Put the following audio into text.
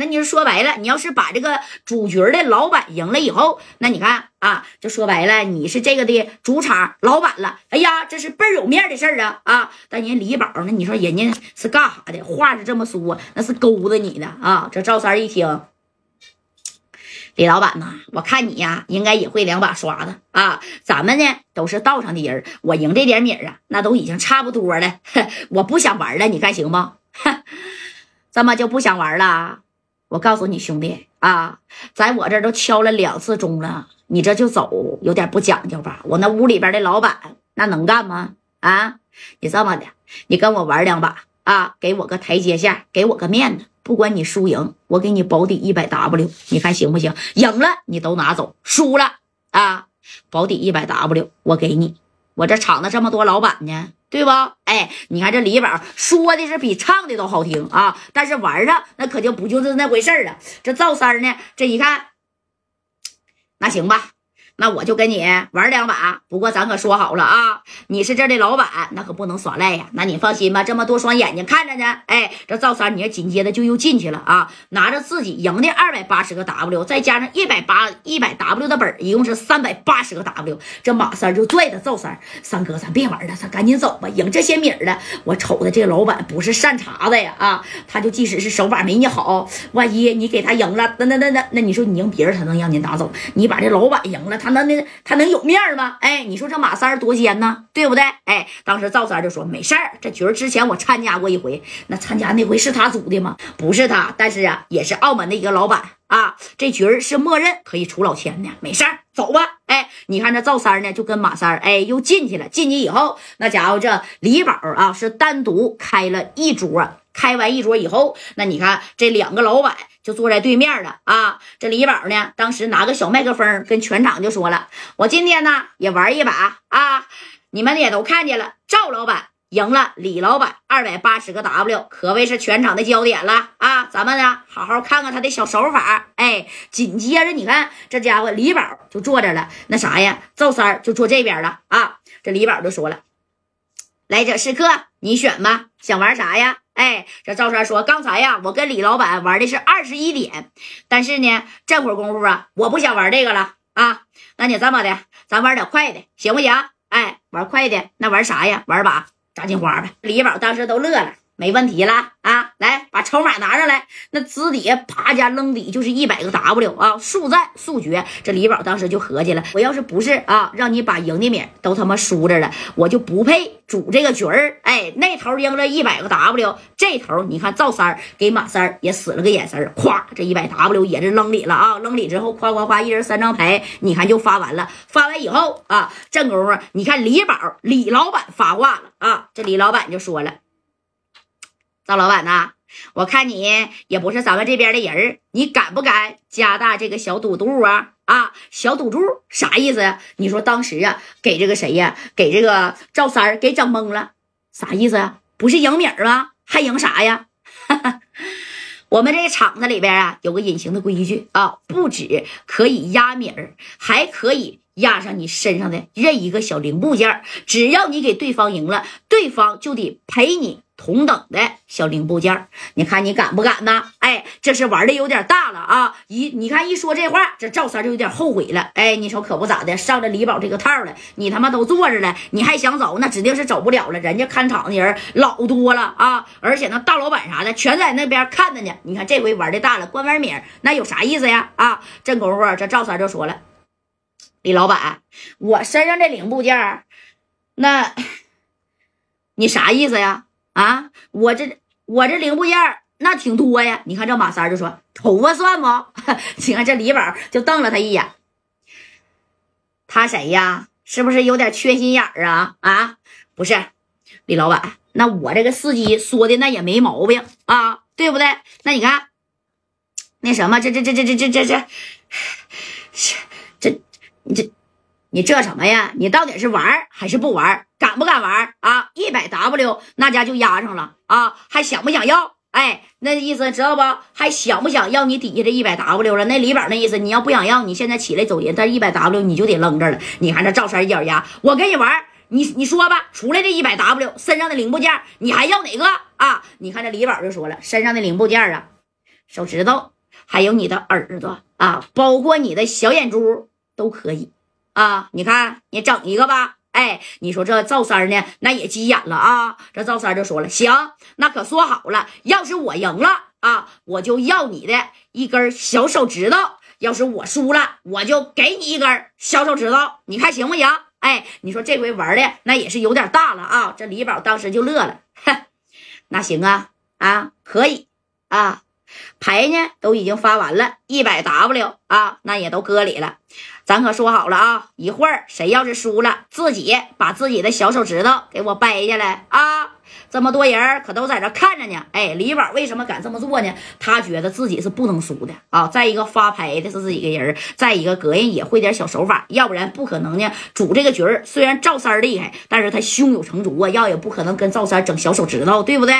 那你说说白了，你要是把这个主角的老板赢了以后，那你看啊，就说白了，你是这个的主场老板了。哎呀，这是倍儿有面的事儿啊啊！但人李宝呢，你说人家是干啥的？话是这么说，那是勾搭你的啊。这赵三一听，李老板呐，我看你呀，应该也会两把刷子啊。咱们呢都是道上的人，我赢这点米啊，那都已经差不多了。我不想玩了，你看行不？这么就不想玩了？我告诉你兄弟啊，在我这都敲了两次钟了，你这就走，有点不讲究吧？我那屋里边的老板那能干吗？啊，你这么的，你跟我玩两把啊，给我个台阶下，给我个面子。不管你输赢，我给你保底一百 W，你看行不行？赢了你都拿走，输了啊，保底一百 W，我给你。我这厂子这么多老板呢。对不？哎，你看这李宝说的是比唱的都好听啊，但是玩上那可就不就是那回事了。这赵三呢，这一看，那行吧。那我就跟你玩两把，不过咱可说好了啊，你是这的老板，那可不能耍赖呀。那你放心吧，这么多双眼睛看着呢。哎，这赵三，你紧接着就又进去了啊，拿着自己赢的二百八十个 W，再加上一百八一百 W 的本，一共是三百八十个 W。这马三就拽着赵三，三哥，咱别玩了，咱赶紧走吧。赢这些米了，我瞅着这老板不是善茬子呀啊，他就即使是手法没你好，万一你给他赢了，那那那那那你说你赢别人，他能让你拿走？你把这老板赢了，他。那那他能有面吗？哎，你说这马三多奸呢，对不对？哎，当时赵三就说没事儿，这局之前我参加过一回，那参加那回是他组的吗？不是他，但是啊，也是澳门的一个老板啊，这局是默认可以出老千的，没事儿，走吧。哎，你看这赵三呢，就跟马三哎又进去了，进去以后，那家伙这李宝啊是单独开了一桌。开完一桌以后，那你看这两个老板就坐在对面了啊。这李宝呢，当时拿个小麦克风跟全场就说了：“我今天呢也玩一把啊，你们也都看见了，赵老板赢了李老板二百八十个 W，可谓是全场的焦点了啊。咱们呢好好看看他的小手法。哎，紧接着你看这家伙李宝就坐着了，那啥呀，赵三就坐这边了啊。这李宝就说了：来者是客，你选吧，想玩啥呀？”哎，这赵三说：“刚才呀，我跟李老板玩的是二十一点，但是呢，这会儿功夫啊，我不想玩这个了啊。那你这么的，咱玩点快的，行不行？哎，玩快的，那玩啥呀？玩把炸金花呗。”李宝当时都乐了。没问题了啊！来，把筹码拿上来。那资底下啪家扔底就是一百个 W 啊！速战速决。这李宝当时就合计了：我要是不是啊，让你把赢的米都他妈输着了，我就不配主这个局儿。哎，那头赢了一百个 W，这头你看赵三给马三也使了个眼神，咵，这一百 W 也是扔里了啊！扔里之后，夸夸夸，一人三张牌，你看就发完了。发完以后啊，正功夫，你看李宝李老板发话了啊！这李老板就说了。赵老板呐，我看你也不是咱们这边的人你敢不敢加大这个小赌注啊？啊，小赌注啥意思呀？你说当时啊，给这个谁呀？给这个赵三给整懵了，啥意思啊？不是赢米儿吗？还赢啥呀？我们这个厂子里边啊，有个隐形的规矩啊，不止可以压米儿，还可以压上你身上的任一个小零部件只要你给对方赢了，对方就得赔你。同等的小零部件你看你敢不敢呢？哎，这是玩的有点大了啊！一你看一说这话，这赵三就有点后悔了。哎，你瞅可不咋的，上了李宝这个套了，你他妈都坐着了，你还想走，那指定是走不了了。人家看场的人老多了啊，而且那大老板啥的全在那边看着呢。你看这回玩的大了，关完名那有啥意思呀？啊，这功夫这赵三就说了：“李老板，我身上这零部件那你啥意思呀？”啊，我这我这零部件那挺多呀。你看这马三就说头发算不？你看这李宝就瞪了他一眼。他谁呀？是不是有点缺心眼儿啊？啊，不是，李老板，那我这个司机说的那也没毛病啊，对不对？那你看，那什么，这这这这这这这 这这你这你这什么呀？你到底是玩还是不玩？敢不敢玩啊？一百 W 那家就压上了啊！还想不想要？哎，那意思知道不？还想不想要你底下这一百 W 了？那李宝那意思，你要不想要，你现在起来走人，但一百 W 你就得扔这了。你看这赵三一咬牙，我跟你玩，你你说吧，除了这一百 W 身上的零部件，你还要哪个啊？你看这李宝就说了，身上的零部件啊，手指头，还有你的耳朵啊，包括你的小眼珠都可以啊。你看，你整一个吧。哎，你说这赵三呢，那也急眼了啊。这赵三就说了：“行，那可说好了，要是我赢了啊，我就要你的一根小手指头；要是我输了，我就给你一根小手指头。你看行不行？”哎，你说这回玩的那也是有点大了啊。这李宝当时就乐了，那行啊啊，可以啊。牌呢都已经发完了，一百 W 啊，那也都搁里了。咱可说好了啊，一会儿谁要是输了，自己把自己的小手指头给我掰下来啊！这么多人可都在这看着呢。哎，李宝为什么敢这么做呢？他觉得自己是不能输的啊！再一个发牌的是自己个人，再一个个人也会点小手法，要不然不可能呢。主这个局虽然赵三厉害，但是他胸有成竹啊，要也不可能跟赵三整小手指头，对不对？